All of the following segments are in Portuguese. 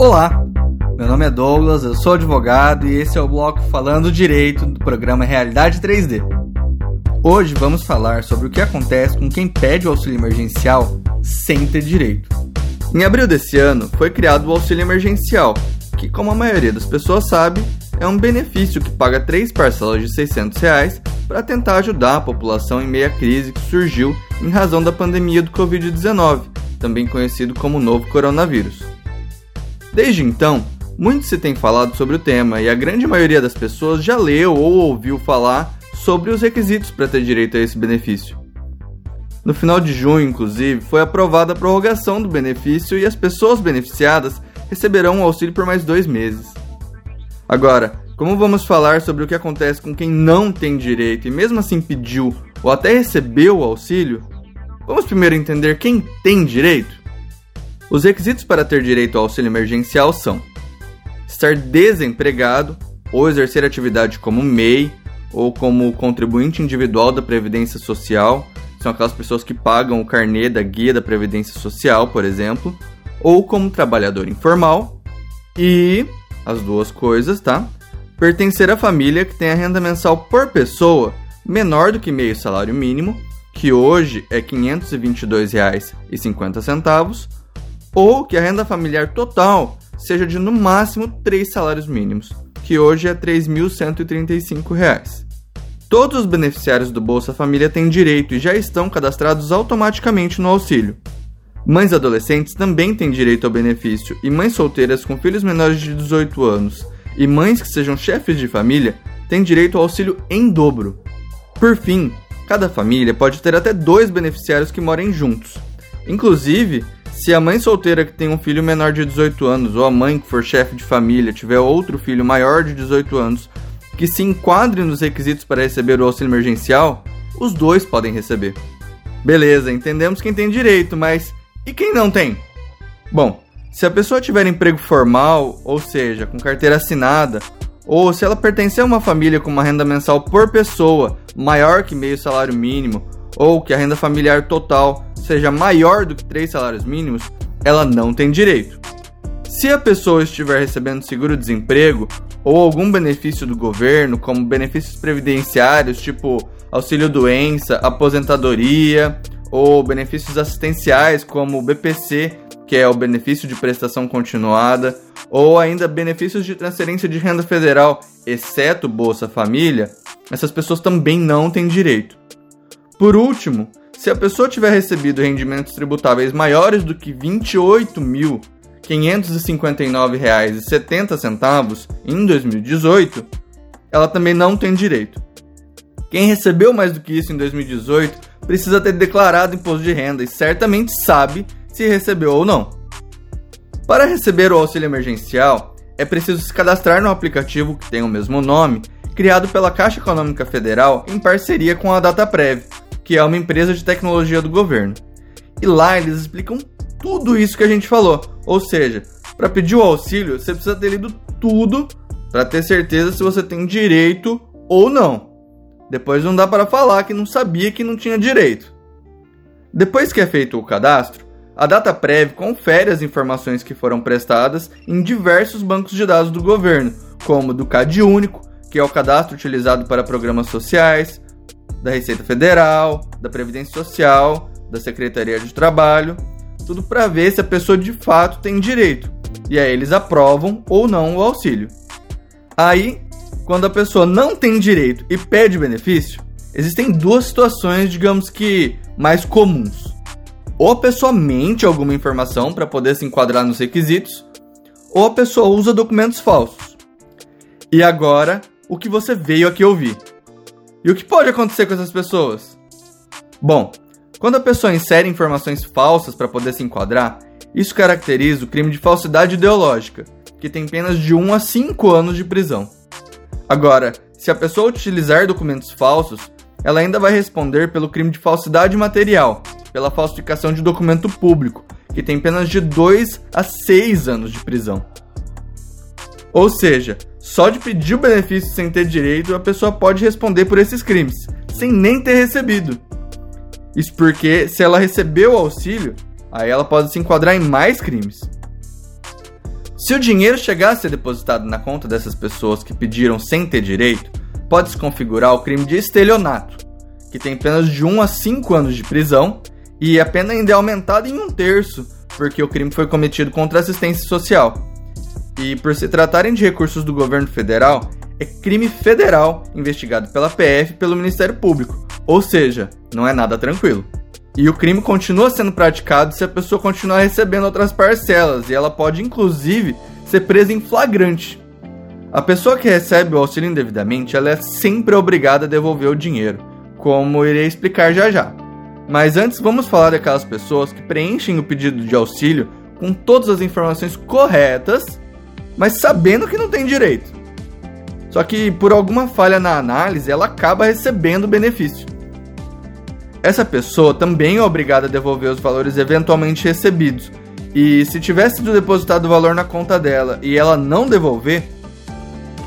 Olá, meu nome é Douglas, eu sou advogado e esse é o bloco Falando Direito do programa Realidade 3D. Hoje vamos falar sobre o que acontece com quem pede o auxílio emergencial sem ter direito. Em abril desse ano foi criado o auxílio emergencial, que, como a maioria das pessoas sabe, é um benefício que paga três parcelas de 600 reais para tentar ajudar a população em meia crise que surgiu em razão da pandemia do Covid-19, também conhecido como novo coronavírus. Desde então, muito se tem falado sobre o tema e a grande maioria das pessoas já leu ou ouviu falar sobre os requisitos para ter direito a esse benefício. No final de junho, inclusive, foi aprovada a prorrogação do benefício e as pessoas beneficiadas receberão o auxílio por mais dois meses. Agora, como vamos falar sobre o que acontece com quem não tem direito e mesmo assim pediu ou até recebeu o auxílio, vamos primeiro entender quem tem direito? Os requisitos para ter direito ao auxílio emergencial são estar desempregado ou exercer atividade como MEI ou como contribuinte individual da Previdência Social, são aquelas pessoas que pagam o carnê da guia da Previdência Social, por exemplo, ou como trabalhador informal, e as duas coisas, tá? Pertencer à família que tem a renda mensal por pessoa menor do que meio salário mínimo, que hoje é R$ 522,50, ou que a renda familiar total seja de no máximo 3 salários mínimos, que hoje é R$ 3.135. Todos os beneficiários do Bolsa Família têm direito e já estão cadastrados automaticamente no auxílio. Mães adolescentes também têm direito ao benefício e mães solteiras com filhos menores de 18 anos e mães que sejam chefes de família têm direito ao auxílio em dobro. Por fim, cada família pode ter até dois beneficiários que morem juntos. Inclusive, se a mãe solteira que tem um filho menor de 18 anos ou a mãe que for chefe de família tiver outro filho maior de 18 anos que se enquadre nos requisitos para receber o auxílio emergencial, os dois podem receber. Beleza, entendemos quem tem direito, mas e quem não tem? Bom, se a pessoa tiver emprego formal, ou seja, com carteira assinada, ou se ela pertencer a uma família com uma renda mensal por pessoa maior que meio salário mínimo, ou que a renda familiar total seja maior do que três salários mínimos, ela não tem direito. Se a pessoa estiver recebendo seguro-desemprego ou algum benefício do governo, como benefícios previdenciários, tipo auxílio-doença, aposentadoria, ou benefícios assistenciais, como o BPC, que é o benefício de prestação continuada, ou ainda benefícios de transferência de renda federal, exceto Bolsa Família, essas pessoas também não têm direito. Por último, se a pessoa tiver recebido rendimentos tributáveis maiores do que R$ 28.559,70 em 2018, ela também não tem direito. Quem recebeu mais do que isso em 2018 precisa ter declarado imposto de renda e certamente sabe se recebeu ou não. Para receber o auxílio emergencial, é preciso se cadastrar no aplicativo que tem o mesmo nome, criado pela Caixa Econômica Federal em parceria com a DataPrev, que é uma empresa de tecnologia do governo. E lá eles explicam tudo isso que a gente falou. Ou seja, para pedir o auxílio, você precisa ter lido tudo para ter certeza se você tem direito ou não. Depois não dá para falar que não sabia que não tinha direito. Depois que é feito o cadastro, a DataPrev confere as informações que foram prestadas em diversos bancos de dados do governo, como do CAD Único, que é o cadastro utilizado para programas sociais, da Receita Federal, da Previdência Social, da Secretaria de Trabalho, tudo para ver se a pessoa de fato tem direito. E aí eles aprovam ou não o auxílio. Aí, quando a pessoa não tem direito e pede benefício, existem duas situações, digamos que mais comuns ou a pessoa mente alguma informação para poder se enquadrar nos requisitos, ou a pessoa usa documentos falsos. E agora, o que você veio aqui ouvir? E o que pode acontecer com essas pessoas? Bom, quando a pessoa insere informações falsas para poder se enquadrar, isso caracteriza o crime de falsidade ideológica, que tem penas de 1 a 5 anos de prisão. Agora, se a pessoa utilizar documentos falsos, ela ainda vai responder pelo crime de falsidade material, pela falsificação de documento público, que tem penas de 2 a 6 anos de prisão. Ou seja, só de pedir o benefício sem ter direito, a pessoa pode responder por esses crimes, sem nem ter recebido. Isso porque, se ela recebeu o auxílio, aí ela pode se enquadrar em mais crimes. Se o dinheiro chegar a ser depositado na conta dessas pessoas que pediram sem ter direito, pode-se configurar o crime de estelionato, que tem penas de 1 a 5 anos de prisão e a pena ainda é aumentada em um terço, porque o crime foi cometido contra a assistência social. E por se tratarem de recursos do governo federal, é crime federal investigado pela PF e pelo Ministério Público, ou seja, não é nada tranquilo. E o crime continua sendo praticado se a pessoa continuar recebendo outras parcelas, e ela pode inclusive ser presa em flagrante. A pessoa que recebe o auxílio indevidamente, ela é sempre obrigada a devolver o dinheiro, como irei explicar já já. Mas antes vamos falar daquelas pessoas que preenchem o pedido de auxílio com todas as informações corretas, mas sabendo que não tem direito. Só que por alguma falha na análise, ela acaba recebendo o benefício. Essa pessoa também é obrigada a devolver os valores eventualmente recebidos. E se tivesse sido depositado o valor na conta dela e ela não devolver,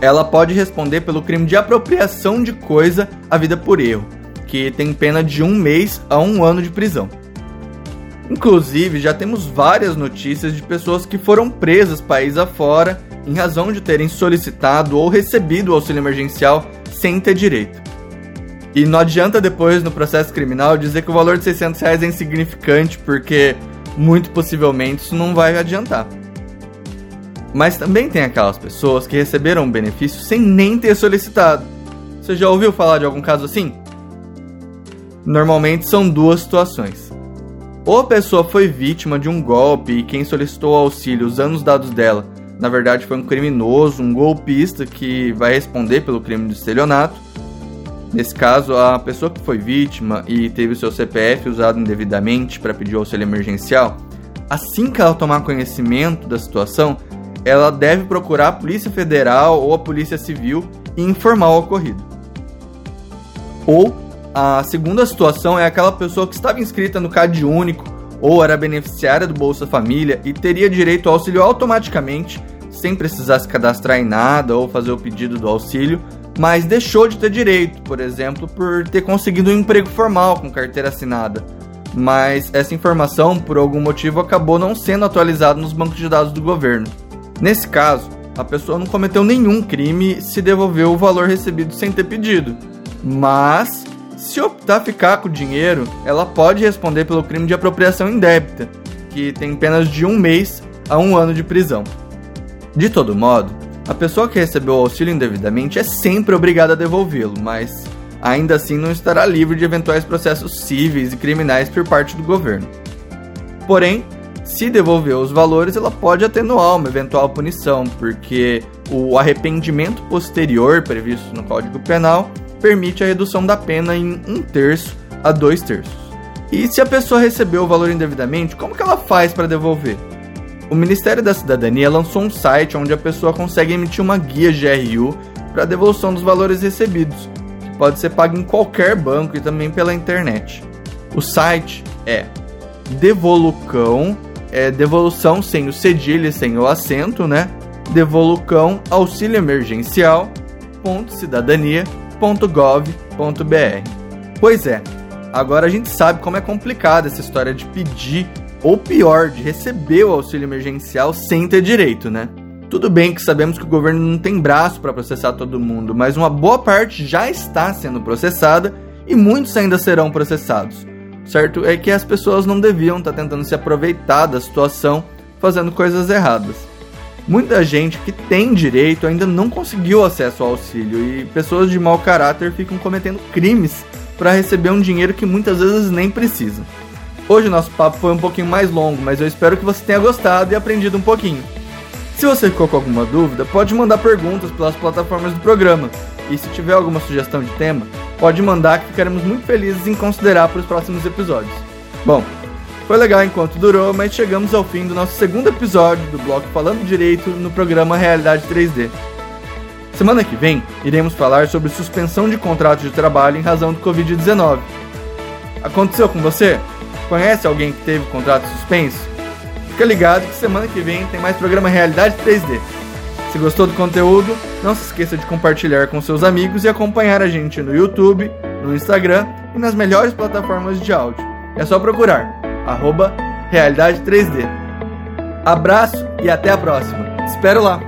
ela pode responder pelo crime de apropriação de coisa a vida por erro, que tem pena de um mês a um ano de prisão. Inclusive, já temos várias notícias de pessoas que foram presas país afora em razão de terem solicitado ou recebido auxílio emergencial sem ter direito. E não adianta depois, no processo criminal, dizer que o valor de 600 reais é insignificante, porque muito possivelmente isso não vai adiantar. Mas também tem aquelas pessoas que receberam o benefício sem nem ter solicitado. Você já ouviu falar de algum caso assim? Normalmente são duas situações. Ou a pessoa foi vítima de um golpe e quem solicitou auxílio usando os dados dela, na verdade foi um criminoso, um golpista que vai responder pelo crime de estelionato, Nesse caso, a pessoa que foi vítima e teve o seu CPF usado indevidamente para pedir auxílio emergencial, assim que ela tomar conhecimento da situação, ela deve procurar a Polícia Federal ou a Polícia Civil e informar o ocorrido. Ou a segunda situação é aquela pessoa que estava inscrita no CAD único ou era beneficiária do Bolsa Família e teria direito ao auxílio automaticamente, sem precisar se cadastrar em nada ou fazer o pedido do auxílio, mas deixou de ter direito, por exemplo, por ter conseguido um emprego formal com carteira assinada. Mas essa informação, por algum motivo, acabou não sendo atualizada nos bancos de dados do governo. Nesse caso, a pessoa não cometeu nenhum crime se devolveu o valor recebido sem ter pedido. Mas, se optar ficar com o dinheiro, ela pode responder pelo crime de apropriação indébita, que tem penas de um mês a um ano de prisão. De todo modo, a pessoa que recebeu o auxílio indevidamente é sempre obrigada a devolvê-lo, mas ainda assim não estará livre de eventuais processos cíveis e criminais por parte do governo. Porém, se devolver os valores, ela pode atenuar uma eventual punição, porque o arrependimento posterior previsto no Código Penal permite a redução da pena em um terço a dois terços. E se a pessoa recebeu o valor indevidamente, como que ela faz para devolver? O Ministério da Cidadania lançou um site onde a pessoa consegue emitir uma guia GRU para devolução dos valores recebidos, que pode ser pago em qualquer banco e também pela internet. O site é Devolucão, é devolução sem o cedilha, sem o acento, né? Devolucão auxílio emergencial cidadania.gov.br. Pois é, agora a gente sabe como é complicada essa história de pedir ou pior, de receber o auxílio emergencial sem ter direito, né? Tudo bem que sabemos que o governo não tem braço para processar todo mundo, mas uma boa parte já está sendo processada e muitos ainda serão processados. Certo é que as pessoas não deviam estar tá tentando se aproveitar da situação fazendo coisas erradas. Muita gente que tem direito ainda não conseguiu acesso ao auxílio e pessoas de mau caráter ficam cometendo crimes para receber um dinheiro que muitas vezes nem precisam. Hoje o nosso papo foi um pouquinho mais longo, mas eu espero que você tenha gostado e aprendido um pouquinho. Se você ficou com alguma dúvida, pode mandar perguntas pelas plataformas do programa. E se tiver alguma sugestão de tema, pode mandar que ficaremos muito felizes em considerar para os próximos episódios. Bom, foi legal enquanto durou, mas chegamos ao fim do nosso segundo episódio do bloco Falando Direito no programa Realidade 3D. Semana que vem, iremos falar sobre suspensão de contratos de trabalho em razão do Covid-19. Aconteceu com você? Conhece alguém que teve contrato suspenso? Fica ligado que semana que vem tem mais programa Realidade 3D. Se gostou do conteúdo, não se esqueça de compartilhar com seus amigos e acompanhar a gente no YouTube, no Instagram e nas melhores plataformas de áudio. É só procurar arroba Realidade 3D. Abraço e até a próxima! Espero lá!